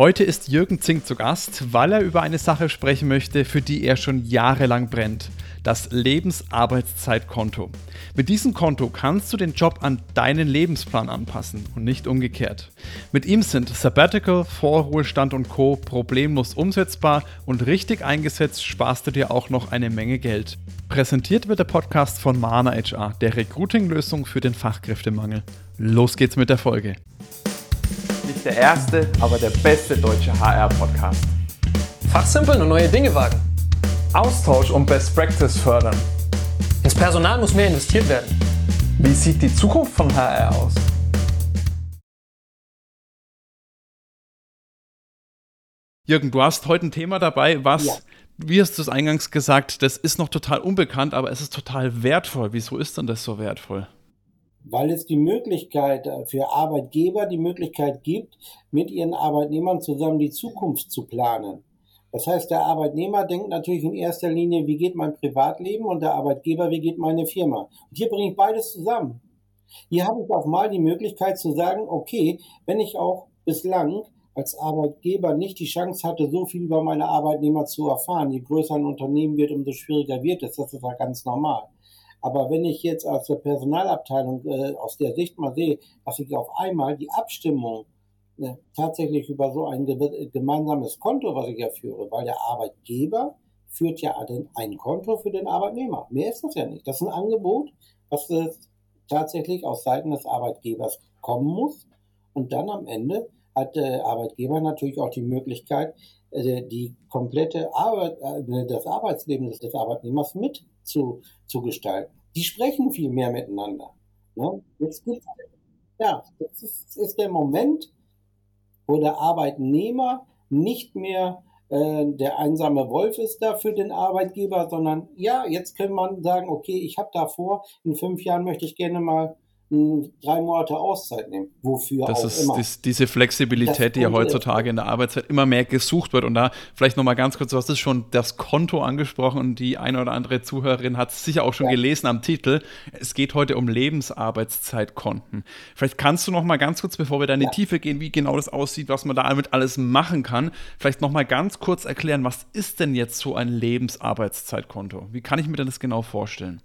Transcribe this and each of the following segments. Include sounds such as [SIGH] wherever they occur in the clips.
Heute ist Jürgen Zink zu Gast, weil er über eine Sache sprechen möchte, für die er schon jahrelang brennt. Das Lebensarbeitszeitkonto. Mit diesem Konto kannst du den Job an deinen Lebensplan anpassen und nicht umgekehrt. Mit ihm sind Sabbatical, Vorruhestand und Co. problemlos umsetzbar und richtig eingesetzt sparst du dir auch noch eine Menge Geld. Präsentiert wird der Podcast von Mana HR, der Recruiting-Lösung für den Fachkräftemangel. Los geht's mit der Folge nicht der erste, aber der beste deutsche HR-Podcast. Fachsimpeln und neue Dinge wagen. Austausch und Best Practice fördern. Ins Personal muss mehr investiert werden. Wie sieht die Zukunft von HR aus? Jürgen, du hast heute ein Thema dabei, was, ja. wie hast du es eingangs gesagt, das ist noch total unbekannt, aber es ist total wertvoll. Wieso ist denn das so wertvoll? Weil es die Möglichkeit äh, für Arbeitgeber die Möglichkeit gibt, mit ihren Arbeitnehmern zusammen die Zukunft zu planen. Das heißt, der Arbeitnehmer denkt natürlich in erster Linie, wie geht mein Privatleben und der Arbeitgeber, wie geht meine Firma. Und hier bringe ich beides zusammen. Hier habe ich auch mal die Möglichkeit zu sagen, okay, wenn ich auch bislang als Arbeitgeber nicht die Chance hatte, so viel über meine Arbeitnehmer zu erfahren, je größer ein Unternehmen wird, umso schwieriger wird es. Das ist ja ganz normal. Aber wenn ich jetzt aus der Personalabteilung äh, aus der Sicht mal sehe, dass ich auf einmal die Abstimmung äh, tatsächlich über so ein gemeinsames Konto, was ich ja führe, weil der Arbeitgeber führt ja ein Konto für den Arbeitnehmer. Mehr ist das ja nicht. Das ist ein Angebot, was äh, tatsächlich aus Seiten des Arbeitgebers kommen muss. Und dann am Ende hat der Arbeitgeber natürlich auch die Möglichkeit, äh, die komplette Arbeit, äh, das Arbeitsleben des Arbeitnehmers mit zu, zu gestalten. Die sprechen viel mehr miteinander. Ne? Jetzt gibt's, ja, das ist, ist der Moment, wo der Arbeitnehmer nicht mehr äh, der einsame Wolf ist da für den Arbeitgeber, sondern ja, jetzt kann man sagen, okay, ich habe da vor, in fünf Jahren möchte ich gerne mal drei Monate Auszeit nehmen. Wofür das auch ist immer. Dies, diese Flexibilität, die ja heutzutage in der Arbeitszeit immer mehr gesucht wird. Und da vielleicht nochmal ganz kurz, du hast es schon das Konto angesprochen und die eine oder andere Zuhörerin hat es sicher auch schon ja. gelesen am Titel. Es geht heute um Lebensarbeitszeitkonten. Vielleicht kannst du nochmal ganz kurz, bevor wir da in die ja. Tiefe gehen, wie genau das aussieht, was man damit alles machen kann, vielleicht nochmal ganz kurz erklären, was ist denn jetzt so ein Lebensarbeitszeitkonto? Wie kann ich mir denn das genau vorstellen?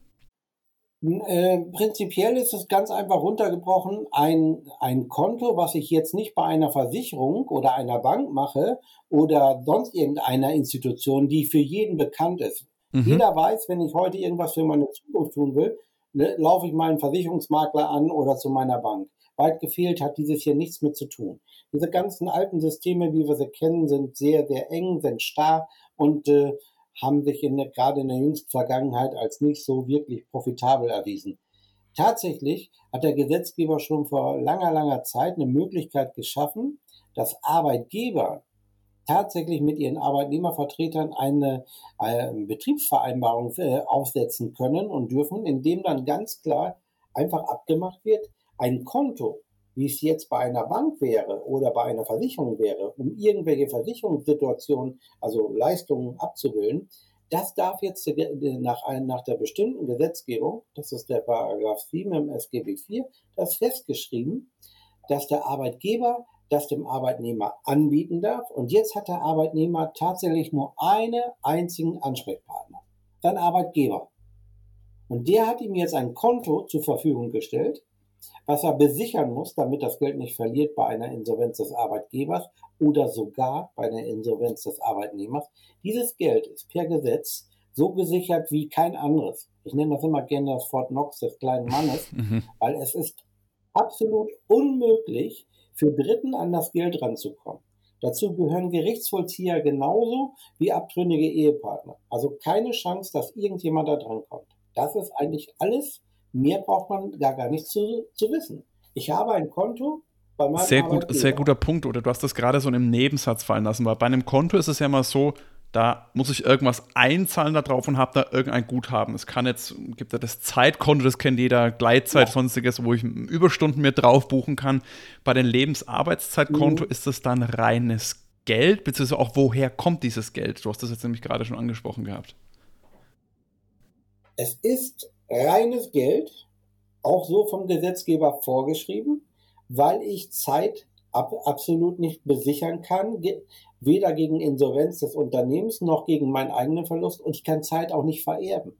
Äh, prinzipiell ist es ganz einfach runtergebrochen, ein, ein Konto, was ich jetzt nicht bei einer Versicherung oder einer Bank mache oder sonst irgendeiner Institution, die für jeden bekannt ist. Mhm. Jeder weiß, wenn ich heute irgendwas für meine Zukunft tun will, ne, laufe ich meinen Versicherungsmakler an oder zu meiner Bank. Weit gefehlt hat dieses hier nichts mit zu tun. Diese ganzen alten Systeme, wie wir sie kennen, sind sehr, sehr eng, sind starr und äh, haben sich in der, gerade in der jüngsten Vergangenheit als nicht so wirklich profitabel erwiesen. Tatsächlich hat der Gesetzgeber schon vor langer, langer Zeit eine Möglichkeit geschaffen, dass Arbeitgeber tatsächlich mit ihren Arbeitnehmervertretern eine, eine äh, Betriebsvereinbarung äh, aufsetzen können und dürfen, indem dann ganz klar einfach abgemacht wird, ein Konto wie es jetzt bei einer Bank wäre oder bei einer Versicherung wäre, um irgendwelche Versicherungssituationen, also Leistungen abzubilden, das darf jetzt nach, nach der bestimmten Gesetzgebung, das ist der Paragraph 7 im SGB IV, das festgeschrieben, dass der Arbeitgeber das dem Arbeitnehmer anbieten darf. Und jetzt hat der Arbeitnehmer tatsächlich nur einen einzigen Ansprechpartner, sein Arbeitgeber. Und der hat ihm jetzt ein Konto zur Verfügung gestellt, was er besichern muss, damit das Geld nicht verliert bei einer Insolvenz des Arbeitgebers oder sogar bei einer Insolvenz des Arbeitnehmers. Dieses Geld ist per Gesetz so gesichert wie kein anderes. Ich nenne das immer gerne das Fort Knox des kleinen Mannes, [LAUGHS] mhm. weil es ist absolut unmöglich, für Dritten an das Geld ranzukommen. Dazu gehören Gerichtsvollzieher genauso wie abtrünnige Ehepartner. Also keine Chance, dass irgendjemand da dran kommt. Das ist eigentlich alles Mehr braucht man da gar nicht zu, zu wissen. Ich habe ein Konto, bei meinem sehr gut, sehr guter Punkt, oder du hast das gerade so in einem Nebensatz fallen lassen, weil bei einem Konto ist es ja mal so, da muss ich irgendwas einzahlen da drauf und habe da irgendein Guthaben. Es kann jetzt, gibt ja das Zeitkonto, das kennt jeder, Gleitzeit, ja. sonstiges, wo ich Überstunden mir drauf buchen kann. Bei dem Lebensarbeitszeitkonto mhm. ist das dann reines Geld, beziehungsweise auch woher kommt dieses Geld? Du hast das jetzt nämlich gerade schon angesprochen gehabt. Es ist reines Geld, auch so vom Gesetzgeber vorgeschrieben, weil ich Zeit ab, absolut nicht besichern kann, weder gegen Insolvenz des Unternehmens noch gegen meinen eigenen Verlust und ich kann Zeit auch nicht vererben.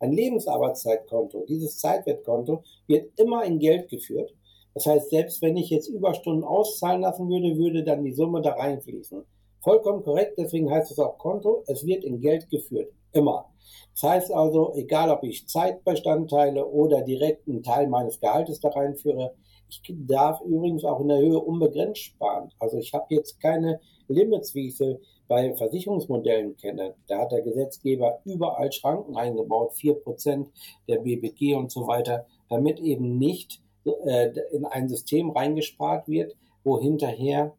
Ein Lebensarbeitszeitkonto, dieses Zeitwertkonto wird immer in Geld geführt. Das heißt, selbst wenn ich jetzt Überstunden auszahlen lassen würde, würde dann die Summe da reinfließen. Vollkommen korrekt, deswegen heißt es auch Konto, es wird in Geld geführt. Immer. Das heißt also, egal ob ich Zeitbestandteile oder direkt einen Teil meines Gehaltes da reinführe, ich darf übrigens auch in der Höhe unbegrenzt sparen. Also ich habe jetzt keine Limits, wie ich sie bei Versicherungsmodellen kenne. Da hat der Gesetzgeber überall Schranken eingebaut, 4% der BBG und so weiter, damit eben nicht äh, in ein System reingespart wird, wo hinterher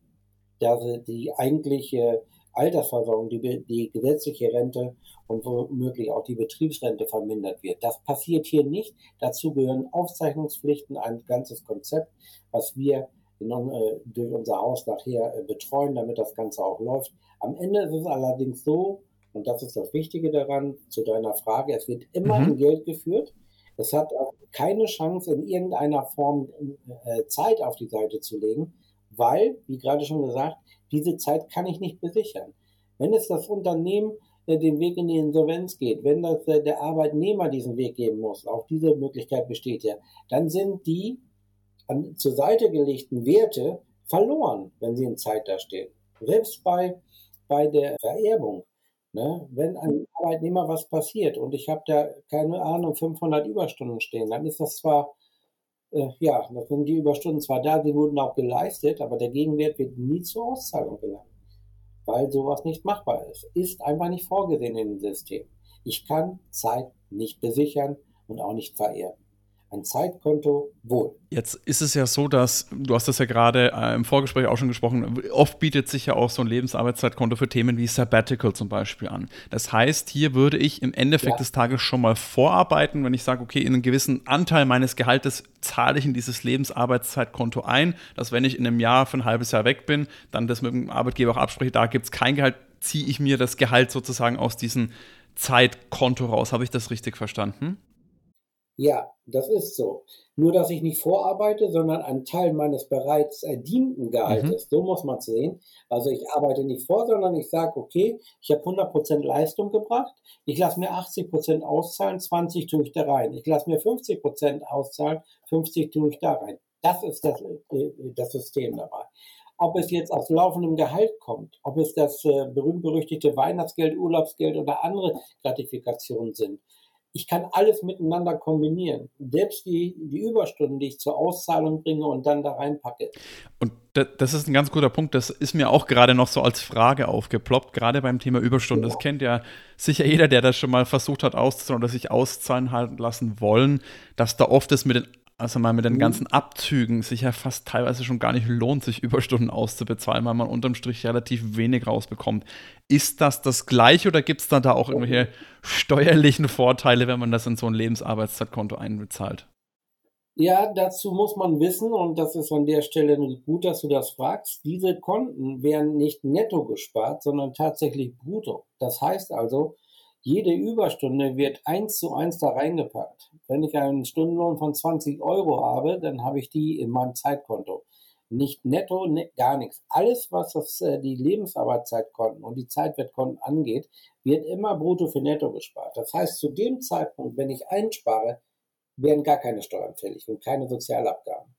die eigentliche Altersversorgung, die, die gesetzliche Rente und womöglich auch die Betriebsrente vermindert wird. Das passiert hier nicht. Dazu gehören Aufzeichnungspflichten, ein ganzes Konzept, was wir in, äh, durch unser Haus nachher äh, betreuen, damit das Ganze auch läuft. Am Ende ist es allerdings so, und das ist das Wichtige daran, zu deiner Frage, es wird immer mhm. in Geld geführt. Es hat keine Chance, in irgendeiner Form äh, Zeit auf die Seite zu legen, weil, wie gerade schon gesagt, diese Zeit kann ich nicht besichern. Wenn es das Unternehmen äh, den Weg in die Insolvenz geht, wenn das, äh, der Arbeitnehmer diesen Weg gehen muss, auch diese Möglichkeit besteht ja, dann sind die an, zur Seite gelegten Werte verloren, wenn sie in Zeit da stehen. Selbst bei, bei der Vererbung. Ne? Wenn einem Arbeitnehmer was passiert und ich habe da, keine Ahnung, 500 Überstunden stehen, dann ist das zwar, äh, ja, dann sind die Überstunden zwar da, sie wurden auch geleistet, aber der Gegenwert wird nie zur Auszahlung gelangen weil sowas nicht machbar ist. Ist einfach nicht vorgesehen in dem System. Ich kann Zeit nicht besichern und auch nicht verehren. Ein Zeitkonto wohl. Jetzt ist es ja so, dass, du hast das ja gerade äh, im Vorgespräch auch schon gesprochen, oft bietet sich ja auch so ein Lebensarbeitszeitkonto für Themen wie Sabbatical zum Beispiel an. Das heißt, hier würde ich im Endeffekt ja. des Tages schon mal vorarbeiten, wenn ich sage, okay, in einen gewissen Anteil meines Gehaltes zahle ich in dieses Lebensarbeitszeitkonto ein, dass wenn ich in einem Jahr für ein halbes Jahr weg bin, dann das mit dem Arbeitgeber auch abspreche, da gibt es kein Gehalt, ziehe ich mir das Gehalt sozusagen aus diesem Zeitkonto raus. Habe ich das richtig verstanden? Ja, das ist so. Nur, dass ich nicht vorarbeite, sondern einen Teil meines bereits erdienten Gehaltes, mhm. so muss man es sehen. Also ich arbeite nicht vor, sondern ich sage, okay, ich habe 100% Leistung gebracht, ich lasse mir 80% auszahlen, 20 tue ich da rein. Ich lasse mir 50% auszahlen, 50 tue ich da rein. Das ist das, äh, das System dabei. Ob es jetzt aus laufendem Gehalt kommt, ob es das äh, berühmt-berüchtigte Weihnachtsgeld, Urlaubsgeld oder andere Gratifikationen sind, ich kann alles miteinander kombinieren. Selbst die, die Überstunden, die ich zur Auszahlung bringe und dann da reinpacke. Und das ist ein ganz guter Punkt. Das ist mir auch gerade noch so als Frage aufgeploppt, gerade beim Thema Überstunden. Ja. Das kennt ja sicher jeder, der das schon mal versucht hat auszuzahlen oder sich auszahlen lassen wollen, dass da oft es mit den also mal mit den mhm. ganzen Abzügen sich ja fast teilweise schon gar nicht lohnt, sich Überstunden auszubezahlen, weil man unterm Strich relativ wenig rausbekommt. Ist das das Gleiche oder gibt es dann da auch irgendwelche steuerlichen Vorteile, wenn man das in so ein Lebensarbeitszeitkonto einbezahlt? Ja, dazu muss man wissen, und das ist an der Stelle gut, dass du das fragst, diese Konten werden nicht netto gespart, sondern tatsächlich brutto. Das heißt also, jede Überstunde wird eins zu eins da reingepackt. Wenn ich einen Stundenlohn von 20 Euro habe, dann habe ich die in meinem Zeitkonto. Nicht netto, ne, gar nichts. Alles, was das, äh, die Lebensarbeitszeitkonten und die Zeitwertkonten angeht, wird immer brutto für netto gespart. Das heißt, zu dem Zeitpunkt, wenn ich einspare, werden gar keine Steuern fällig und keine Sozialabgaben.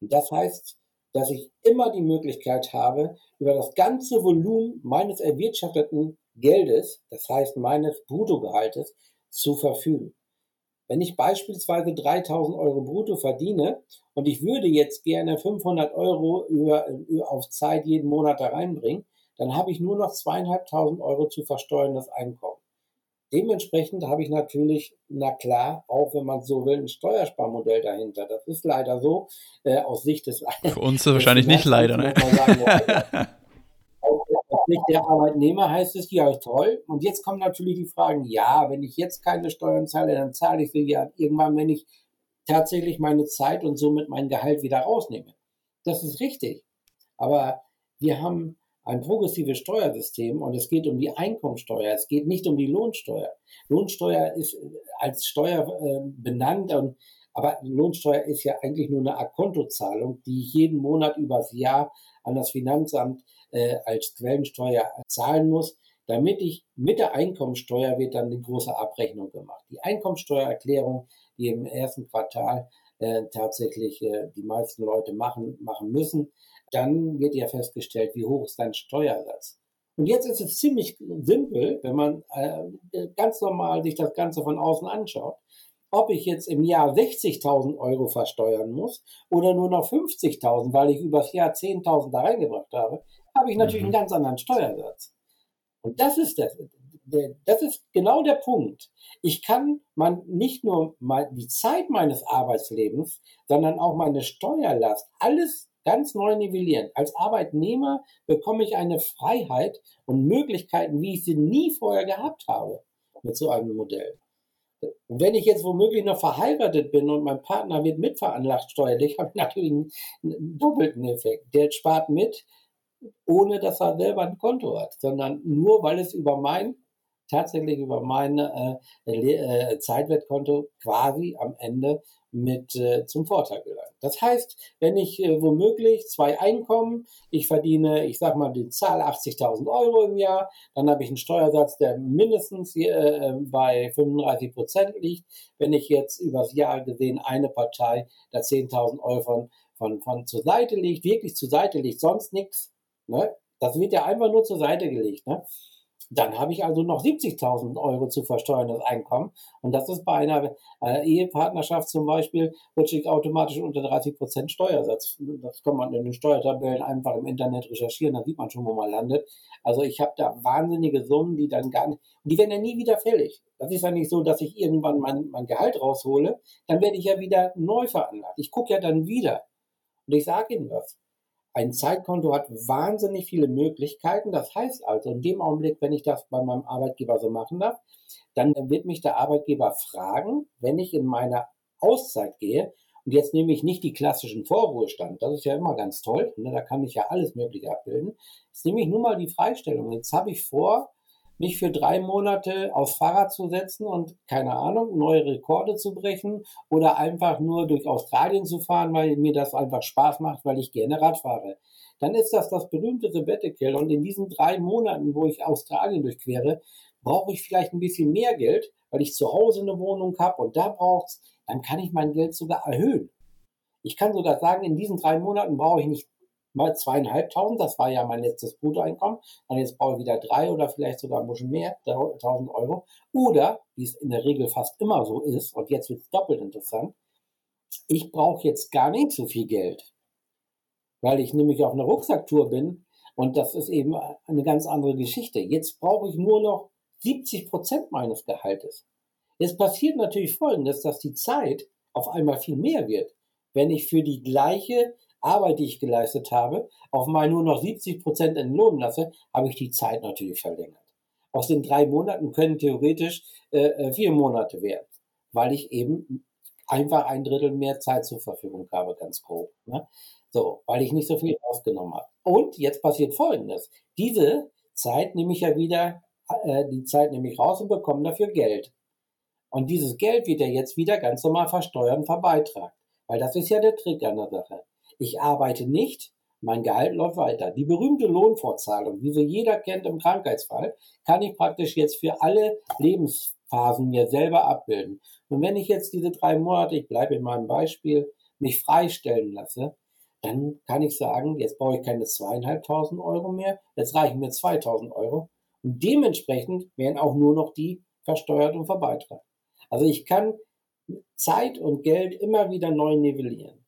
Und das heißt, dass ich immer die Möglichkeit habe, über das ganze Volumen meines erwirtschafteten Geldes, das heißt meines Bruttogehaltes, zu verfügen. Wenn ich beispielsweise 3000 Euro brutto verdiene und ich würde jetzt gerne 500 Euro über, über, auf Zeit jeden Monat da reinbringen, dann habe ich nur noch zweieinhalbtausend Euro zu versteuerndes Einkommen. Dementsprechend habe ich natürlich, na klar, auch wenn man so will, ein Steuersparmodell dahinter. Das ist leider so, äh, aus Sicht des Für uns [LAUGHS] wahrscheinlich nicht leider, ne? Sagen, [LAUGHS] Nicht der Arbeitnehmer heißt es, ja, toll. Und jetzt kommen natürlich die Fragen, ja, wenn ich jetzt keine Steuern zahle, dann zahle ich sie ja irgendwann, wenn ich tatsächlich meine Zeit und somit mein Gehalt wieder rausnehme. Das ist richtig. Aber wir haben ein progressives Steuersystem und es geht um die Einkommensteuer. Es geht nicht um die Lohnsteuer. Lohnsteuer ist als Steuer äh, benannt und Aber Lohnsteuer ist ja eigentlich nur eine Akontozahlung, die ich jeden Monat übers Jahr an das Finanzamt äh, als Quellensteuer zahlen muss, damit ich mit der Einkommensteuer wird dann eine große Abrechnung gemacht. Die Einkommensteuererklärung, die im ersten Quartal äh, tatsächlich äh, die meisten Leute machen, machen müssen, dann wird ja festgestellt, wie hoch ist dein Steuersatz. Und jetzt ist es ziemlich simpel, wenn man äh, ganz normal sich das Ganze von außen anschaut, ob ich jetzt im Jahr 60.000 Euro versteuern muss oder nur noch 50.000, weil ich übers Jahr 10.000 da reingebracht habe, habe ich natürlich mhm. einen ganz anderen Steuersatz. Und das ist das, das ist genau der Punkt. Ich kann man nicht nur mal die Zeit meines Arbeitslebens, sondern auch meine Steuerlast, alles ganz neu nivellieren. Als Arbeitnehmer bekomme ich eine Freiheit und Möglichkeiten, wie ich sie nie vorher gehabt habe mit so einem Modell. Und wenn ich jetzt womöglich noch verheiratet bin und mein Partner wird mitveranlagt steuerlich, [LAUGHS] habe ich natürlich einen, einen doppelten Effekt. Der spart mit, ohne dass er selber ein Konto hat, sondern nur weil es über mein tatsächlich über mein äh, äh, Zeitwertkonto quasi am Ende mit äh, zum Vorteil gelangt. Das heißt, wenn ich äh, womöglich zwei Einkommen, ich verdiene, ich sag mal die Zahl 80.000 Euro im Jahr, dann habe ich einen Steuersatz, der mindestens äh, äh bei 35 Prozent liegt. Wenn ich jetzt übers Jahr gesehen eine Partei da 10.000 Euro von, von, von zur Seite liegt, wirklich zur Seite liegt, sonst nichts, ne? Das wird ja einfach nur zur Seite gelegt, ne? Dann habe ich also noch 70.000 Euro zu versteuerndes Einkommen. Und das ist bei einer äh, Ehepartnerschaft zum Beispiel, rutsche ich automatisch unter 30 Prozent Steuersatz. Das kann man in den Steuertabellen einfach im Internet recherchieren, dann sieht man schon, wo man landet. Also ich habe da wahnsinnige Summen, die dann gar nicht, die werden ja nie wieder fällig. Das ist ja nicht so, dass ich irgendwann mein, mein Gehalt raushole, dann werde ich ja wieder neu veranlagt. Ich gucke ja dann wieder. Und ich sage Ihnen was. Ein Zeitkonto hat wahnsinnig viele Möglichkeiten. Das heißt also, in dem Augenblick, wenn ich das bei meinem Arbeitgeber so machen darf, dann wird mich der Arbeitgeber fragen, wenn ich in meiner Auszeit gehe, und jetzt nehme ich nicht die klassischen Vorruhestand, das ist ja immer ganz toll, ne, da kann ich ja alles Mögliche abbilden. Jetzt nehme ich nur mal die Freistellung. Jetzt habe ich vor, mich für drei Monate aufs Fahrrad zu setzen und, keine Ahnung, neue Rekorde zu brechen oder einfach nur durch Australien zu fahren, weil mir das einfach Spaß macht, weil ich gerne Rad fahre. Dann ist das das berühmte Sabbatical und in diesen drei Monaten, wo ich Australien durchquere, brauche ich vielleicht ein bisschen mehr Geld, weil ich zu Hause eine Wohnung habe und da braucht's, dann kann ich mein Geld sogar erhöhen. Ich kann sogar sagen, in diesen drei Monaten brauche ich nicht mal zweieinhalbtausend, das war ja mein letztes Bruttoeinkommen, und jetzt brauche ich wieder drei oder vielleicht sogar ein bisschen mehr, tausend Euro. Oder, wie es in der Regel fast immer so ist, und jetzt wird es doppelt interessant, ich brauche jetzt gar nicht so viel Geld, weil ich nämlich auf einer Rucksacktour bin und das ist eben eine ganz andere Geschichte. Jetzt brauche ich nur noch 70 Prozent meines Gehaltes. Jetzt passiert natürlich Folgendes, dass die Zeit auf einmal viel mehr wird, wenn ich für die gleiche Arbeit, die ich geleistet habe, auf mal nur noch 70 Prozent entlohnen lasse, habe ich die Zeit natürlich verlängert. Aus den drei Monaten können theoretisch äh, äh, vier Monate werden, weil ich eben einfach ein Drittel mehr Zeit zur Verfügung habe, ganz grob. Ne? So, weil ich nicht so viel aufgenommen habe. Und jetzt passiert Folgendes. Diese Zeit nehme ich ja wieder, äh, die Zeit nehme ich raus und bekomme dafür Geld. Und dieses Geld wird ja jetzt wieder ganz normal versteuert und verbeitragt. Weil das ist ja der Trick an der Sache. Ich arbeite nicht, mein Gehalt läuft weiter. Die berühmte Lohnfortzahlung, wie sie jeder kennt im Krankheitsfall, kann ich praktisch jetzt für alle Lebensphasen mir selber abbilden. Und wenn ich jetzt diese drei Monate, ich bleibe in meinem Beispiel, mich freistellen lasse, dann kann ich sagen, jetzt brauche ich keine zweieinhalbtausend Euro mehr, jetzt reichen mir 2000 Euro. Und dementsprechend werden auch nur noch die versteuert und verbeitragt. Also ich kann Zeit und Geld immer wieder neu nivellieren.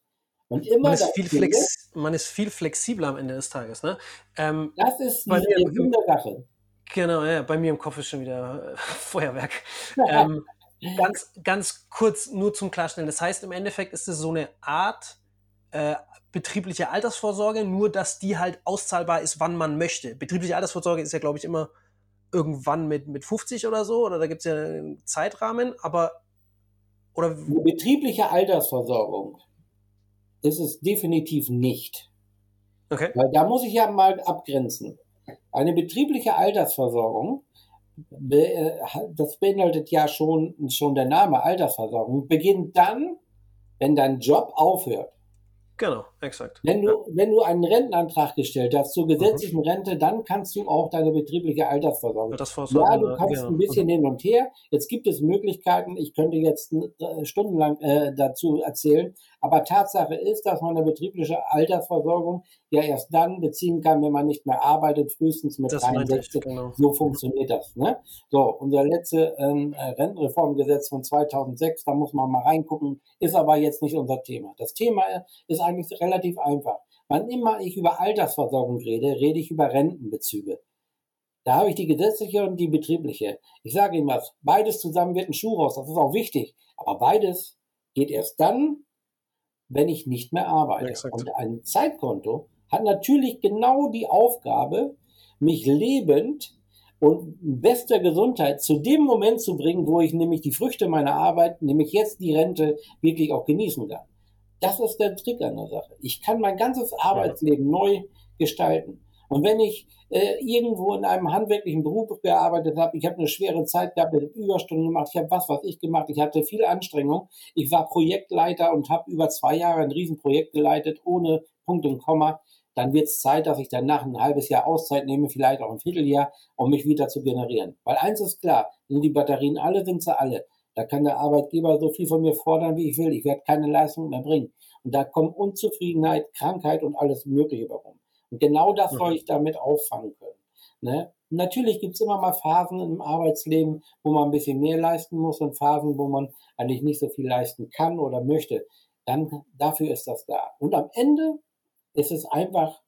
Und immer man, ist viel flex, man ist viel flexibler am Ende des Tages. Ne? Ähm, das ist bei mir im, Sache. Genau, ja, bei mir im Kopf ist schon wieder äh, [LAUGHS] Feuerwerk. ähm, ganz, ganz kurz nur zum Klarstellen. Das heißt, im Endeffekt ist es so eine Art äh, betriebliche Altersvorsorge, nur dass die halt auszahlbar ist, wann man möchte. Betriebliche Altersvorsorge ist ja, glaube ich, immer irgendwann mit, mit 50 oder so, oder da gibt es ja einen Zeitrahmen, aber oder. Eine betriebliche Altersversorgung ist es definitiv nicht. Okay. Weil da muss ich ja mal abgrenzen. Eine betriebliche Altersversorgung, äh, das beinhaltet ja schon, schon der Name Altersversorgung, beginnt dann, wenn dein Job aufhört, Genau, exakt. wenn du, wenn du einen Rentenantrag gestellt hast zur gesetzlichen Rente, dann kannst du auch deine betriebliche Altersversorgung. Altersvorsorge, Ja, du kannst genau. ein bisschen hin und her. Jetzt gibt es Möglichkeiten, ich könnte jetzt äh, stundenlang äh, dazu erzählen, aber Tatsache ist, dass man eine betriebliche Altersversorgung ja erst dann beziehen kann, wenn man nicht mehr arbeitet, frühestens mit Das meinte ich, 63. genau. So funktioniert das. Ne? So, unser letzte ähm, äh, Rentenreformgesetz von 2006, da muss man mal reingucken, ist aber jetzt nicht unser Thema. Das Thema ist eigentlich relativ einfach. Wann immer ich über Altersversorgung rede, rede ich über Rentenbezüge. Da habe ich die gesetzliche und die betriebliche. Ich sage Ihnen was, beides zusammen wird ein Schuh raus, das ist auch wichtig. Aber beides geht erst dann, wenn ich nicht mehr arbeite. Exakt. Und ein Zeitkonto hat natürlich genau die Aufgabe, mich lebend und in bester Gesundheit zu dem Moment zu bringen, wo ich nämlich die Früchte meiner Arbeit, nämlich jetzt die Rente, wirklich auch genießen kann. Das ist der Trick an der Sache. Ich kann mein ganzes Arbeitsleben neu gestalten. Und wenn ich äh, irgendwo in einem handwerklichen Beruf gearbeitet habe, ich habe eine schwere Zeit gehabt, ich habe Überstunden gemacht, ich habe was, was ich gemacht, ich hatte viel Anstrengung. Ich war Projektleiter und habe über zwei Jahre ein Riesenprojekt geleitet, ohne Punkt und Komma. Dann wird es Zeit, dass ich danach ein halbes Jahr Auszeit nehme, vielleicht auch ein Vierteljahr, um mich wieder zu generieren. Weil eins ist klar, sind die Batterien alle, sind sie alle. Da kann der Arbeitgeber so viel von mir fordern, wie ich will. Ich werde keine Leistung mehr bringen. Und da kommen Unzufriedenheit, Krankheit und alles Mögliche warum. Und genau das soll ich damit auffangen können. Ne? Natürlich gibt's immer mal Phasen im Arbeitsleben, wo man ein bisschen mehr leisten muss und Phasen, wo man eigentlich nicht so viel leisten kann oder möchte. Dann dafür ist das da. Und am Ende ist es einfach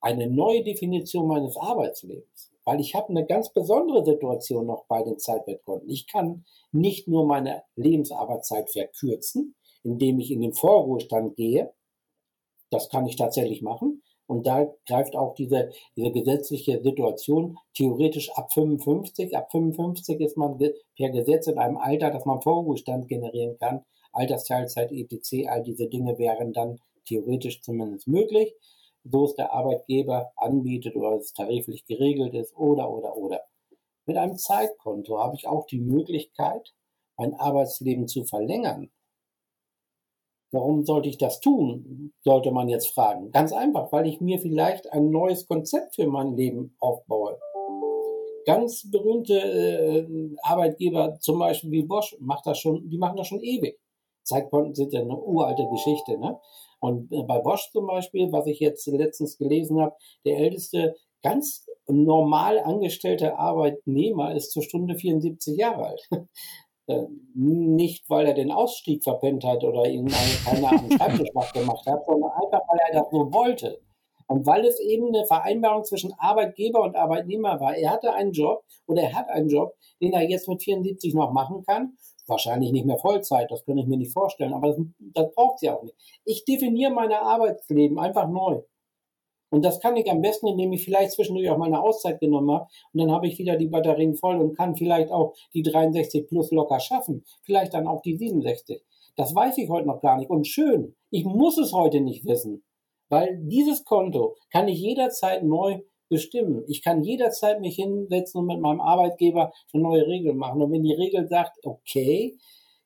eine neue Definition meines Arbeitslebens. Weil ich habe eine ganz besondere Situation noch bei den Zeitwertkonten. Ich kann nicht nur meine Lebensarbeitszeit verkürzen, indem ich in den Vorruhestand gehe. Das kann ich tatsächlich machen. Und da greift auch diese, diese gesetzliche Situation theoretisch ab 55. Ab 55 ist man per Gesetz in einem Alter, dass man Vorruhestand generieren kann. Altersteilzeit, etc., all diese Dinge wären dann theoretisch zumindest möglich, so es der Arbeitgeber anbietet oder es tariflich geregelt ist oder, oder, oder. Mit einem Zeitkonto habe ich auch die Möglichkeit, mein Arbeitsleben zu verlängern. Warum sollte ich das tun, sollte man jetzt fragen. Ganz einfach, weil ich mir vielleicht ein neues Konzept für mein Leben aufbaue. Ganz berühmte äh, Arbeitgeber, zum Beispiel wie Bosch, macht das schon, die machen das schon ewig. Zeitkonten sind ja eine uralte Geschichte. Ne? Und äh, bei Bosch zum Beispiel, was ich jetzt letztens gelesen habe, der älteste ganz normal angestellte Arbeitnehmer ist zur Stunde 74 Jahre alt. [LAUGHS] Äh, Nicht, weil er den Ausstieg verpennt hat oder irgendeine keine Ahnung, Schreibtischmacht gemacht hat, sondern einfach, weil er das so wollte. Und weil es eben eine Vereinbarung zwischen Arbeitgeber und Arbeitnehmer war. Er hatte einen Job oder er hat einen Job, den er jetzt mit 74 noch machen kann. Wahrscheinlich nicht mehr Vollzeit, das kann ich mir nicht vorstellen, aber das, das braucht sie auch nicht. Ich definiere mein Arbeitsleben einfach neu. Und das kann ich am besten, indem ich vielleicht zwischendurch auch mal eine Auszeit genommen habe. Und dann habe ich wieder die Batterien voll und kann vielleicht auch die 63 plus locker schaffen. Vielleicht dann auch die 67. Das weiß ich heute noch gar nicht. Und schön, ich muss es heute nicht wissen. Weil dieses Konto kann ich jederzeit neu bestimmen. Ich kann jederzeit mich hinsetzen und mit meinem Arbeitgeber eine neue Regel machen. Und wenn die Regel sagt, okay,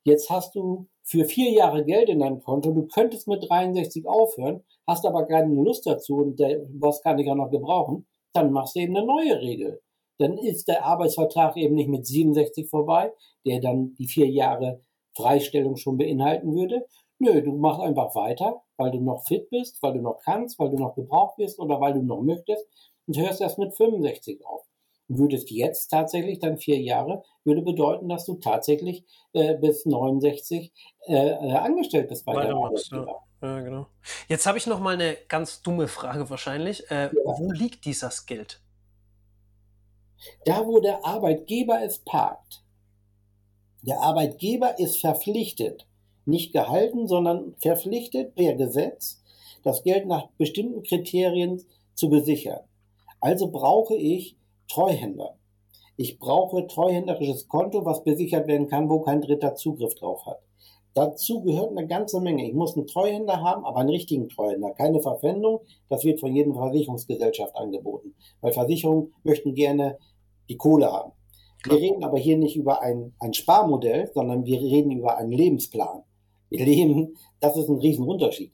jetzt hast du für vier Jahre Geld in deinem Konto, du könntest mit 63 aufhören, hast aber keine Lust dazu und der Boss kann dich auch noch gebrauchen, dann machst du eben eine neue Regel. Dann ist der Arbeitsvertrag eben nicht mit 67 vorbei, der dann die vier Jahre Freistellung schon beinhalten würde. Nö, du machst einfach weiter, weil du noch fit bist, weil du noch kannst, weil du noch gebraucht wirst oder weil du noch möchtest und hörst erst mit 65 auf. Und würdest jetzt tatsächlich dann vier Jahre, würde bedeuten, dass du tatsächlich äh, bis 69 äh, äh, angestellt bist bei deinem Weitermachst, Arbeitgeber. Ja, genau. Jetzt habe ich noch mal eine ganz dumme Frage wahrscheinlich. Äh, Wo liegt dieses Geld? Da, wo der Arbeitgeber es parkt. Der Arbeitgeber ist verpflichtet, nicht gehalten, sondern verpflichtet per Gesetz, das Geld nach bestimmten Kriterien zu besichern. Also brauche ich Treuhänder. Ich brauche treuhänderisches Konto, was besichert werden kann, wo kein Dritter Zugriff drauf hat. Dazu gehört eine ganze Menge. Ich muss einen Treuhänder haben, aber einen richtigen Treuhänder. Keine Verpfändung. Das wird von jeder Versicherungsgesellschaft angeboten. Weil Versicherungen möchten gerne die Kohle haben. Wir reden aber hier nicht über ein, ein Sparmodell, sondern wir reden über einen Lebensplan. Wir leben, das ist ein Riesenunterschied.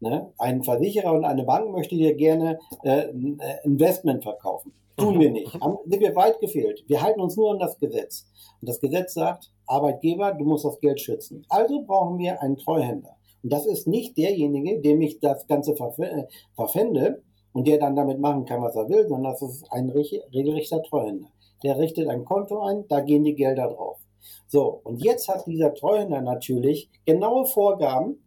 Ne? Ein Versicherer und eine Bank möchte dir gerne äh, äh, Investment verkaufen. Tun wir nicht. Haben, sind wir weit gefehlt. Wir halten uns nur an das Gesetz. Und das Gesetz sagt, Arbeitgeber, du musst das Geld schützen. Also brauchen wir einen Treuhänder. Und das ist nicht derjenige, dem ich das Ganze äh, verpfände und der dann damit machen kann, was er will, sondern das ist ein regelrechter Treuhänder. Der richtet ein Konto ein, da gehen die Gelder drauf. So, und jetzt hat dieser Treuhänder natürlich genaue Vorgaben,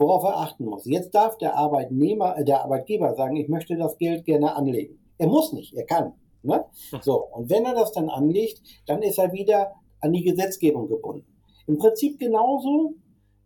worauf er achten muss. Jetzt darf der Arbeitnehmer, äh, der Arbeitgeber sagen, ich möchte das Geld gerne anlegen. Er muss nicht, er kann. Ne? Hm. So, und wenn er das dann anlegt, dann ist er wieder an die Gesetzgebung gebunden. Im Prinzip genauso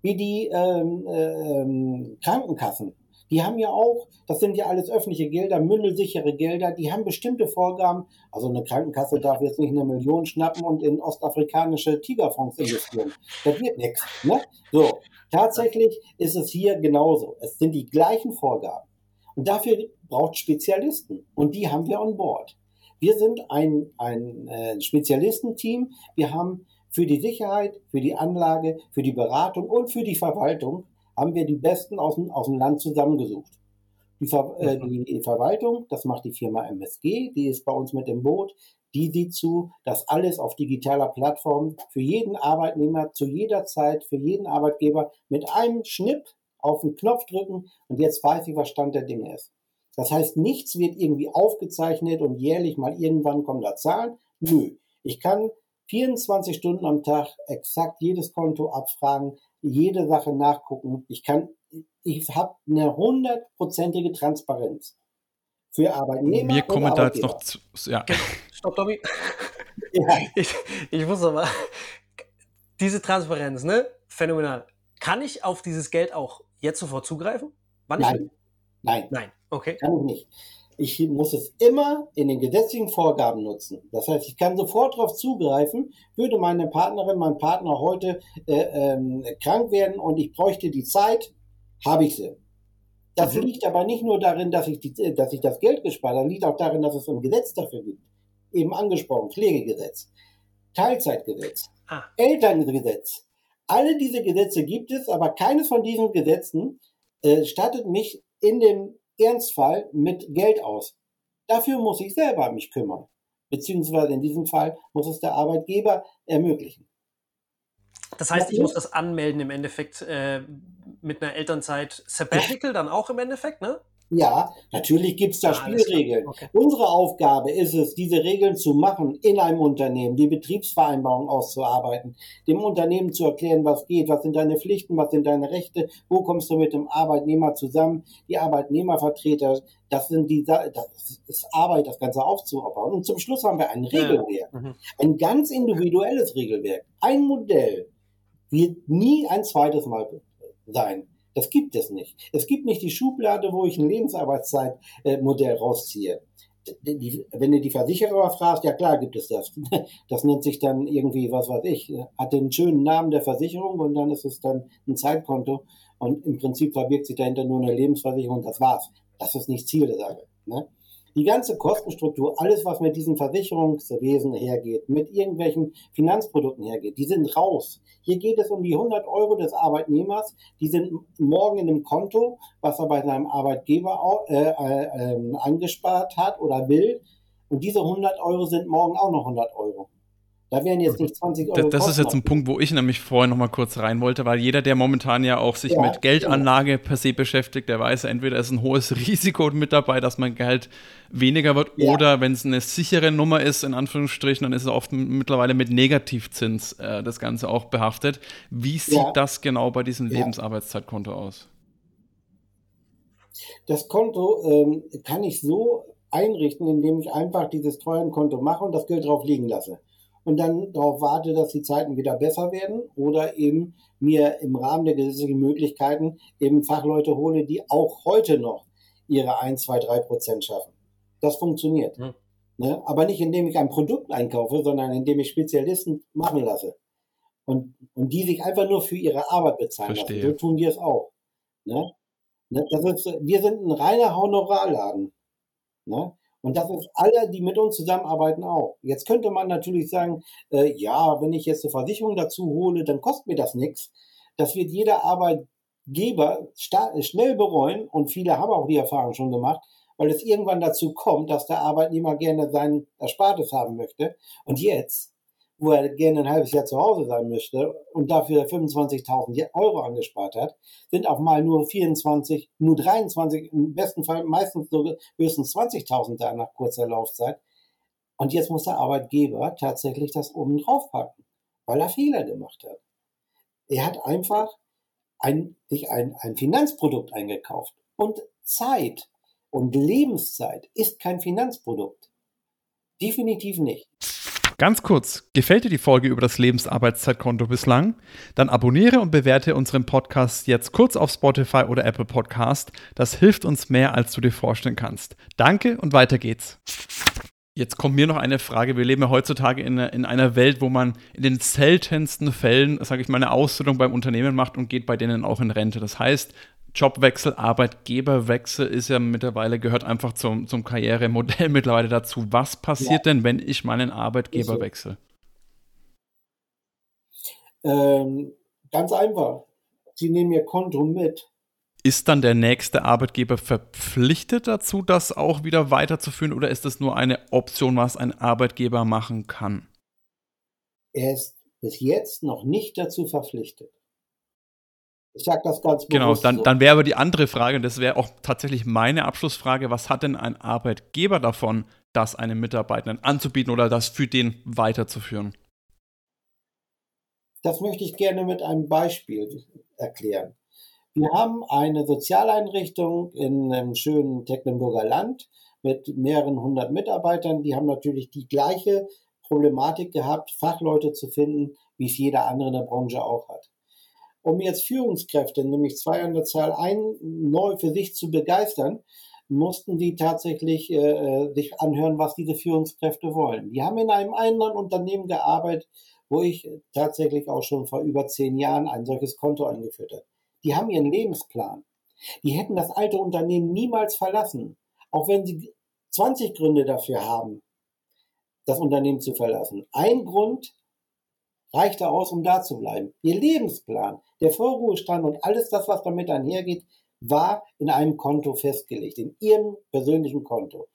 wie die ähm, ähm, Krankenkassen. Die haben ja auch, das sind ja alles öffentliche Gelder, mündelsichere Gelder, die haben bestimmte Vorgaben. Also eine Krankenkasse darf jetzt nicht eine Million schnappen und in ostafrikanische Tigerfonds investieren. Das wird nichts. Ne? So, tatsächlich ist es hier genauso. Es sind die gleichen Vorgaben. Und dafür braucht Spezialisten. Und die haben wir on board. Wir sind ein, ein äh, Spezialistenteam. Wir haben für die Sicherheit, für die Anlage, für die Beratung und für die Verwaltung haben wir die Besten aus dem, aus dem Land zusammengesucht. Die, Ver, äh, mhm. die Verwaltung, das macht die Firma MSG, die ist bei uns mit im Boot. Die sieht zu, dass alles auf digitaler Plattform für jeden Arbeitnehmer zu jeder Zeit, für jeden Arbeitgeber mit einem Schnipp auf den Knopf drücken und jetzt weiß ich, was Stand der Dinge ist. Das heißt, nichts wird irgendwie aufgezeichnet und jährlich mal irgendwann kommen da Zahlen. Nö. Ich kann 24 Stunden am Tag exakt jedes Konto abfragen, jede Sache nachgucken. Ich kann, ich habe eine hundertprozentige Transparenz für Arbeitnehmer. Wir kommen da jetzt noch zu. Ja. Stopp, Tommy. [LAUGHS] ja. [LAUGHS] ich, ich muss aber, diese Transparenz, ne? Phänomenal. Kann ich auf dieses Geld auch jetzt sofort zugreifen? Wann Nein. Nein. Nein. Okay. Kann ich nicht. Ich muss es immer in den gesetzlichen Vorgaben nutzen. Das heißt, ich kann sofort darauf zugreifen, würde meine Partnerin, mein Partner heute äh, ähm, krank werden und ich bräuchte die Zeit, habe ich sie. Das mhm. liegt aber nicht nur darin, dass ich, die, dass ich das Geld gespart habe, liegt auch darin, dass es ein Gesetz dafür gibt. Eben angesprochen, Pflegegesetz, Teilzeitgesetz, ah. Elterngesetz. Alle diese Gesetze gibt es, aber keines von diesen Gesetzen äh, stattet mich in dem Ernstfall mit Geld aus. Dafür muss ich selber mich kümmern. Beziehungsweise in diesem Fall muss es der Arbeitgeber ermöglichen. Das heißt, ich muss das anmelden im Endeffekt äh, mit einer Elternzeit Sabbatical dann auch im Endeffekt, ne? Ja, natürlich gibt es da Spielregeln. Okay. Unsere Aufgabe ist es, diese Regeln zu machen in einem Unternehmen, die Betriebsvereinbarung auszuarbeiten, dem Unternehmen zu erklären, was geht, was sind deine Pflichten, was sind deine Rechte, wo kommst du mit dem Arbeitnehmer zusammen, die Arbeitnehmervertreter, das sind die, das ist Arbeit, das Ganze aufzubauen. Und zum Schluss haben wir ein Regelwerk, ja. mhm. ein ganz individuelles Regelwerk. Ein Modell wird nie ein zweites Mal sein. Das gibt es nicht. Es gibt nicht die Schublade, wo ich ein Lebensarbeitszeitmodell rausziehe. Die, wenn du die Versicherer fragst, ja klar gibt es das. [LAUGHS] Das nennt sich dann irgendwie, was weiß ich, hat den schönen Namen der Versicherung und dann ist es dann ein Zeitkonto und im Prinzip verbirgt sich dahinter nur eine Lebensversicherung, das war's. Das ist nicht Ziel der Sache. Ne? Die ganze Kostenstruktur, alles, was mit diesem Versicherungswesen hergeht, mit irgendwelchen Finanzprodukten hergeht, die sind raus. Hier geht es um die 100 Euro des Arbeitnehmers, die sind morgen in dem Konto, was er bei seinem Arbeitgeber äh, äh, äh, angespart hat oder will. Und diese 100 Euro sind morgen auch noch 100 Euro. Da wären jetzt nicht 20 Euro. Das, das ist jetzt ein Punkt, wo ich nämlich vorher noch mal kurz rein wollte, weil jeder, der momentan ja auch sich ja, mit Geldanlage genau. per se beschäftigt, der weiß, entweder ist ein hohes [LAUGHS] Risiko mit dabei, dass mein Geld weniger wird, ja. oder wenn es eine sichere Nummer ist, in Anführungsstrichen, dann ist es oft mittlerweile mit Negativzins äh, das Ganze auch behaftet. Wie sieht ja. das genau bei diesem Lebensarbeitszeitkonto aus? Das Konto ähm, kann ich so einrichten, indem ich einfach dieses Treuhandkonto mache und das Geld drauf liegen lasse und dann darauf warte, dass die Zeiten wieder besser werden oder eben mir im Rahmen der gesetzlichen Möglichkeiten eben Fachleute hole, die auch heute noch ihre 1, 2, 3 Prozent schaffen. Das funktioniert. Mhm. Ne? Aber nicht indem ich ein Produkt einkaufe, sondern indem ich Spezialisten machen lasse. Und, und die sich einfach nur für ihre Arbeit bezahlen Verstehe. lassen. So tun wir es auch. Ne? Ne? Das ist, wir sind ein reiner Honorarladen. Ne? Und das ist alle, die mit uns zusammenarbeiten, auch. Jetzt könnte man natürlich sagen, äh, ja, wenn ich jetzt eine Versicherung dazu hole, dann kostet mir das nichts. Das wird jeder Arbeitgeber schnell bereuen und viele haben auch die Erfahrung schon gemacht, weil es irgendwann dazu kommt, dass der Arbeitnehmer gerne sein Erspartes haben möchte. Und jetzt, wo er gerne ein halbes Jahr zu Hause sein möchte und dafür 25.000 Euro angespart hat, sind auch mal nur 24, nur 23, im besten Fall meistens so höchstens 20.000 da nach kurzer Laufzeit. Und jetzt muss der Arbeitgeber tatsächlich das oben drauf packen, weil er Fehler gemacht hat. Er hat einfach ein, sich ein, ein Finanzprodukt eingekauft. Und Zeit und Lebenszeit ist kein Finanzprodukt. Definitiv nicht. Ganz kurz, gefällt dir die Folge über das Lebensarbeitszeitkonto bislang? Dann abonniere und bewerte unseren Podcast jetzt kurz auf Spotify oder Apple Podcast. Das hilft uns mehr, als du dir vorstellen kannst. Danke und weiter geht's. Jetzt kommt mir noch eine Frage. Wir leben ja heutzutage in, in einer Welt, wo man in den seltensten Fällen, sage ich mal, eine Ausbildung beim Unternehmen macht und geht bei denen auch in Rente. Das heißt, Jobwechsel, Arbeitgeberwechsel ist ja mittlerweile, gehört einfach zum, zum Karrieremodell [LAUGHS] mittlerweile dazu. Was passiert ja. denn, wenn ich meinen Arbeitgeber wechsle? Ähm, ganz einfach. Sie nehmen Ihr Konto mit ist dann der nächste Arbeitgeber verpflichtet dazu, das auch wieder weiterzuführen oder ist das nur eine Option, was ein Arbeitgeber machen kann? Er ist bis jetzt noch nicht dazu verpflichtet. Ich sage das ganz Genau, dann, so. dann wäre aber die andere Frage, und das wäre auch tatsächlich meine Abschlussfrage, was hat denn ein Arbeitgeber davon, das einem Mitarbeitenden anzubieten oder das für den weiterzuführen? Das möchte ich gerne mit einem Beispiel erklären. Wir haben eine Sozialeinrichtung in einem schönen Tecklenburger Land mit mehreren hundert Mitarbeitern. Die haben natürlich die gleiche Problematik gehabt, Fachleute zu finden, wie es jeder andere in der Branche auch hat. Um jetzt Führungskräfte, nämlich zwei an der Zahl, ein neu für sich zu begeistern, mussten die tatsächlich äh, äh, sich anhören, was diese Führungskräfte wollen. Die haben in einem anderen Unternehmen gearbeitet, wo ich tatsächlich auch schon vor über zehn Jahren ein solches Konto eingeführt habe. Die haben ihren Lebensplan. Die hätten das alte Unternehmen niemals verlassen, auch wenn sie 20 Gründe dafür haben, das Unternehmen zu verlassen. Ein Grund reichte aus, um da zu bleiben. Ihr Lebensplan, der Vorruhestand und alles das, was damit einhergeht, war in einem Konto festgelegt, in ihrem persönlichen Konto.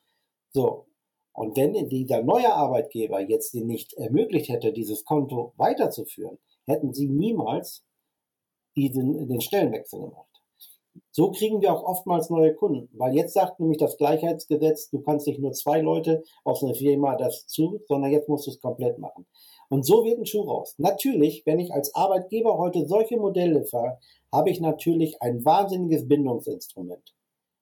So. Und wenn dieser neue Arbeitgeber jetzt den nicht ermöglicht hätte, dieses Konto weiterzuführen, hätten sie niemals diesen, den Stellenwechsel gemacht. So kriegen wir auch oftmals neue Kunden, weil jetzt sagt nämlich das Gleichheitsgesetz, du kannst nicht nur zwei Leute aus einer Firma das zu, sondern jetzt musst du es komplett machen. Und so wird ein Schuh raus. Natürlich, wenn ich als Arbeitgeber heute solche Modelle fahre, habe ich natürlich ein wahnsinniges Bindungsinstrument.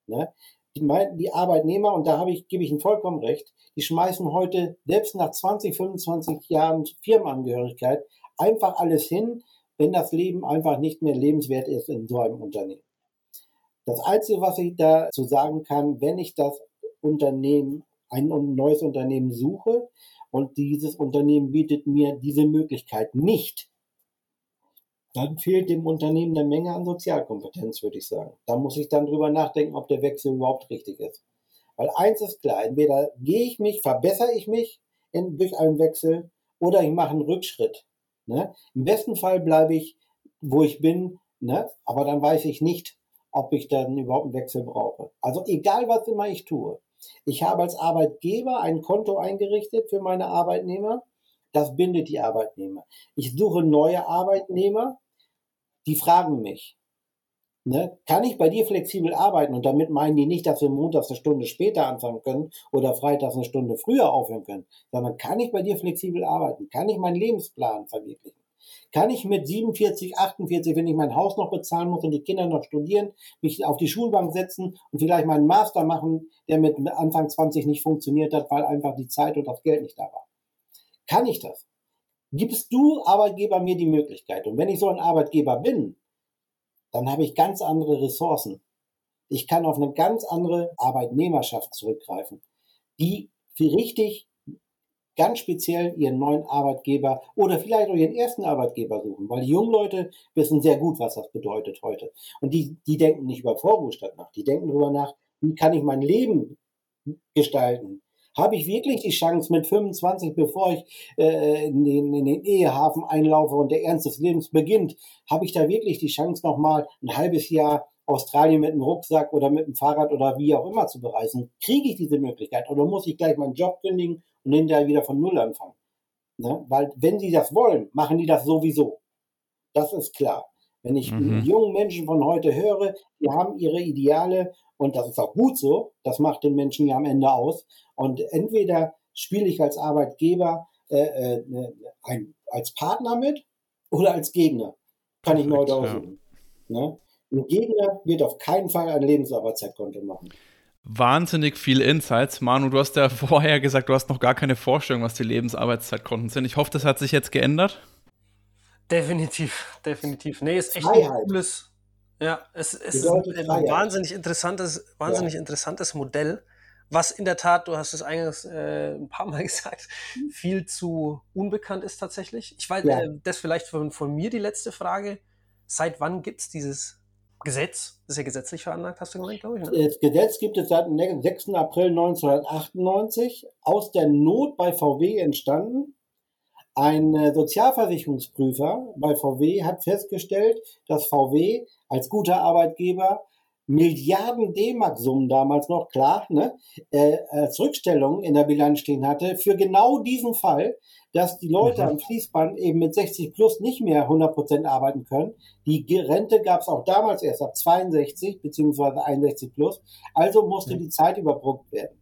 Ne? Die, Arbeitnehmer, und da habe ich, gebe ich Ihnen vollkommen recht, die schmeißen heute selbst nach 20, 25 Jahren Firmenangehörigkeit einfach alles hin, wenn das Leben einfach nicht mehr lebenswert ist in so einem Unternehmen. Das Einzige, was ich dazu sagen kann, wenn ich das Unternehmen, ein neues Unternehmen suche und dieses Unternehmen bietet mir diese Möglichkeit nicht, dann fehlt dem Unternehmen eine Menge an Sozialkompetenz, würde ich sagen. Da muss ich dann drüber nachdenken, ob der Wechsel überhaupt richtig ist. Weil eins ist klar, entweder gehe ich mich, verbessere ich mich in, durch einen Wechsel oder ich mache einen Rückschritt. Ne? Im besten Fall bleibe ich, wo ich bin, ne? aber dann weiß ich nicht, ob ich dann überhaupt einen Wechsel brauche. Also egal, was immer ich tue. Ich habe als Arbeitgeber ein Konto eingerichtet für meine Arbeitnehmer. Das bindet die Arbeitnehmer. Ich suche neue Arbeitnehmer, die fragen mich, Ne? Kann ich bei dir flexibel arbeiten? Und damit meinen die nicht, dass wir montags eine Stunde später anfangen können oder freitags eine Stunde früher aufhören können, sondern kann ich bei dir flexibel arbeiten? Kann ich meinen Lebensplan verwirklichen? Kann ich mit 47, 48, wenn ich mein Haus noch bezahlen muss und die Kinder noch studieren, mich auf die Schulbank setzen und vielleicht meinen Master machen, der mit Anfang 20 nicht funktioniert hat, weil einfach die Zeit und das Geld nicht da war? Kann ich das? Gibst du Arbeitgeber mir die Möglichkeit? Und wenn ich so ein Arbeitgeber bin, dann habe ich ganz andere Ressourcen. Ich kann auf eine ganz andere Arbeitnehmerschaft zurückgreifen, die für richtig ganz speziell ihren neuen Arbeitgeber oder vielleicht auch ihren ersten Arbeitgeber suchen, weil die jungen Leute wissen sehr gut, was das bedeutet heute. Und die, die denken nicht über Vorruhestand nach, die denken darüber nach, wie kann ich mein Leben gestalten? Habe ich wirklich die Chance mit 25, bevor ich äh, in, den, in den Ehehafen einlaufe und der Ernst des Lebens beginnt, habe ich da wirklich die Chance nochmal ein halbes Jahr Australien mit einem Rucksack oder mit dem Fahrrad oder wie auch immer zu bereisen? Kriege ich diese Möglichkeit oder muss ich gleich meinen Job kündigen und hinterher wieder von Null anfangen? Ne? Weil wenn sie das wollen, machen die das sowieso. Das ist klar. Wenn ich mhm. jungen Menschen von heute höre, die haben ihre Ideale und das ist auch gut so, das macht den Menschen ja am Ende aus. Und entweder spiele ich als Arbeitgeber äh, äh, ein, als Partner mit oder als Gegner. Kann ich mir heute aussuchen. Ja. Ne? Ein Gegner wird auf keinen Fall ein Lebensarbeitszeitkonto machen. Wahnsinnig viel Insights. Manu, du hast ja [LAUGHS] vorher gesagt, du hast noch gar keine Vorstellung, was die Lebensarbeitszeitkonten sind. Ich hoffe, das hat sich jetzt geändert. Definitiv, definitiv. Nee, ist echt Freiheit. ein cooles. Ja, es, es ist ein Freiheit. wahnsinnig interessantes, wahnsinnig ja. interessantes Modell, was in der Tat, du hast es eingangs äh, ein paar Mal [LAUGHS] gesagt, viel zu unbekannt ist tatsächlich. Ich weiß, ja. äh, das vielleicht von, von mir die letzte Frage. Seit wann gibt es dieses Gesetz? Das ist ja gesetzlich veranlagt, hast du gemeint, glaube ich. Ne? Das Gesetz gibt es seit dem 6. April 1998 aus der Not bei VW entstanden ein äh, Sozialversicherungsprüfer bei VW hat festgestellt, dass VW als guter Arbeitgeber Milliarden D-Mark-Summen damals noch, klar, ne, äh, als Rückstellungen in der Bilanz stehen hatte, für genau diesen Fall, dass die Leute mhm. am Fließband eben mit 60 plus nicht mehr 100% arbeiten können. Die Rente gab es auch damals erst ab 62 beziehungsweise 61 plus, also musste mhm. die Zeit überbrückt werden.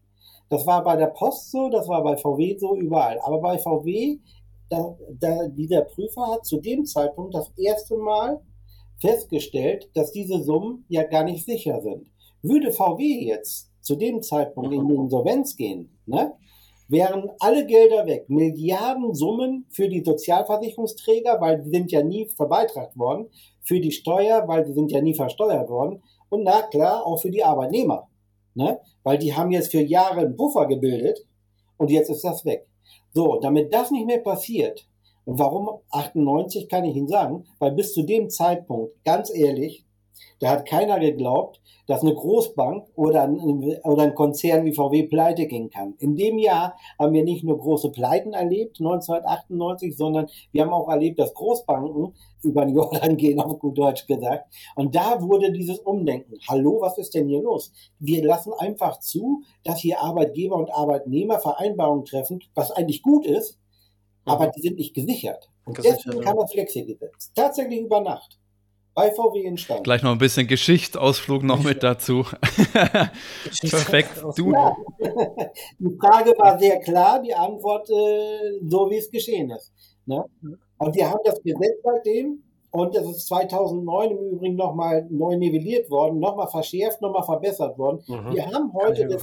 Das war bei der Post so, das war bei VW so, überall. Aber bei VW da, da, dieser Prüfer hat zu dem Zeitpunkt das erste Mal festgestellt, dass diese Summen ja gar nicht sicher sind. Würde VW jetzt zu dem Zeitpunkt in die Insolvenz gehen, ne, wären alle Gelder weg. Milliarden Summen für die Sozialversicherungsträger, weil die sind ja nie verbeitragt worden, für die Steuer, weil die sind ja nie versteuert worden und na klar auch für die Arbeitnehmer, ne, weil die haben jetzt für Jahre einen Puffer gebildet und jetzt ist das weg. So, damit das nicht mehr passiert, und warum 98 kann ich Ihnen sagen, weil bis zu dem Zeitpunkt, ganz ehrlich, da hat keiner geglaubt, dass eine Großbank oder ein, oder ein Konzern wie VW pleite gehen kann. In dem Jahr haben wir nicht nur große Pleiten erlebt, 1998, sondern wir haben auch erlebt, dass Großbanken [LAUGHS] über den Jordan gehen, auf gut Deutsch gesagt. Und da wurde dieses Umdenken. Hallo, was ist denn hier los? Wir lassen einfach zu, dass hier Arbeitgeber und Arbeitnehmer Vereinbarungen treffen, was eigentlich gut ist, aber die sind nicht gesichert. Und deswegen kam das Flexi-Gesetz. Tatsächlich über Nacht bei VW entstanden. Gleich noch ein bisschen Geschichtsausflug noch mit dazu. [LAUGHS] Perfekt. Du. Ja. [LAUGHS] Die Frage war sehr klar, die Antwort äh, so, wie es geschehen ist. Ne? Und wir haben das Gesetz seitdem, und das ist 2009 im Übrigen nochmal neu nivelliert worden, nochmal verschärft, nochmal verbessert worden. Mhm. Wir haben heute das,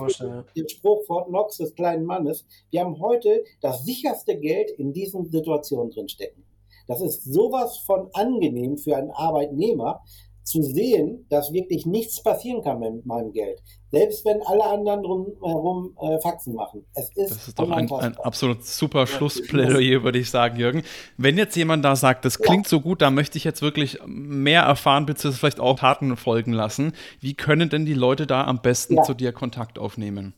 den Spruch Fort Knox des kleinen Mannes, wir haben heute das sicherste Geld in diesen Situationen drinstecken. Das ist sowas von angenehm für einen Arbeitnehmer zu sehen, dass wirklich nichts passieren kann mit meinem Geld. Selbst wenn alle anderen drumherum äh, Faxen machen. Es ist das ist doch ein, ein, absolut super Schlussplädoyer, würde ich sagen, Jürgen. Wenn jetzt jemand da sagt, das klingt ja. so gut, da möchte ich jetzt wirklich mehr erfahren, beziehungsweise vielleicht auch Taten folgen lassen. Wie können denn die Leute da am besten ja. zu dir Kontakt aufnehmen?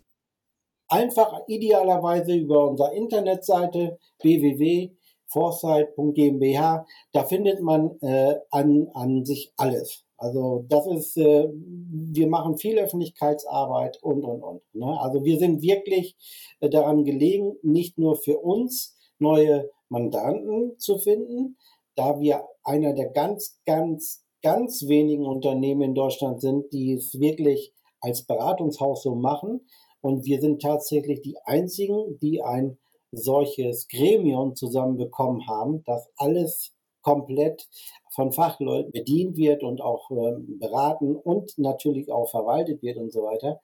Einfach idealerweise über unsere Internetseite www foresight.gmbH, da findet man äh, an, an sich alles. Also das ist, äh, wir machen viel Öffentlichkeitsarbeit und, und, und. Ne? Also wir sind wirklich äh, daran gelegen, nicht nur für uns neue Mandanten zu finden, da wir einer der ganz, ganz, ganz wenigen Unternehmen in Deutschland sind, die es wirklich als Beratungshaus so machen. Und wir sind tatsächlich die einzigen, die ein solches Gremium zusammenbekommen haben, das alles komplett von Fachleuten bedient wird und auch ähm, beraten und natürlich auch verwaltet wird und so weiter.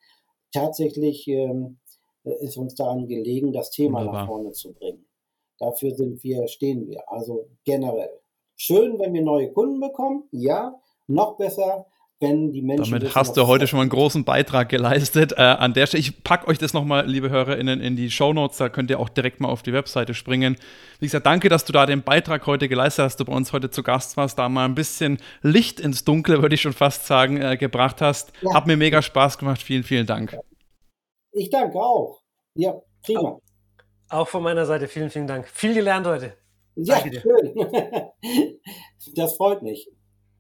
Tatsächlich ähm, ist uns daran gelegen, das Thema Wunderbar. nach vorne zu bringen. Dafür sind wir, stehen wir. Also generell. Schön, wenn wir neue Kunden bekommen, ja. Noch besser, wenn die Menschen. Damit hast du heute schon mal einen großen Beitrag geleistet. Äh, an der Stelle, ich packe euch das nochmal, liebe HörerInnen, in die Show Notes. Da könnt ihr auch direkt mal auf die Webseite springen. Wie gesagt, danke, dass du da den Beitrag heute geleistet hast, du bei uns heute zu Gast warst, da mal ein bisschen Licht ins Dunkle, würde ich schon fast sagen, äh, gebracht hast. Ja. Hat mir mega Spaß gemacht. Vielen, vielen Dank. Ich danke auch. Ja. Prima. Auch von meiner Seite vielen, vielen Dank. Viel gelernt heute. Ja, schön. [LAUGHS] Das freut mich.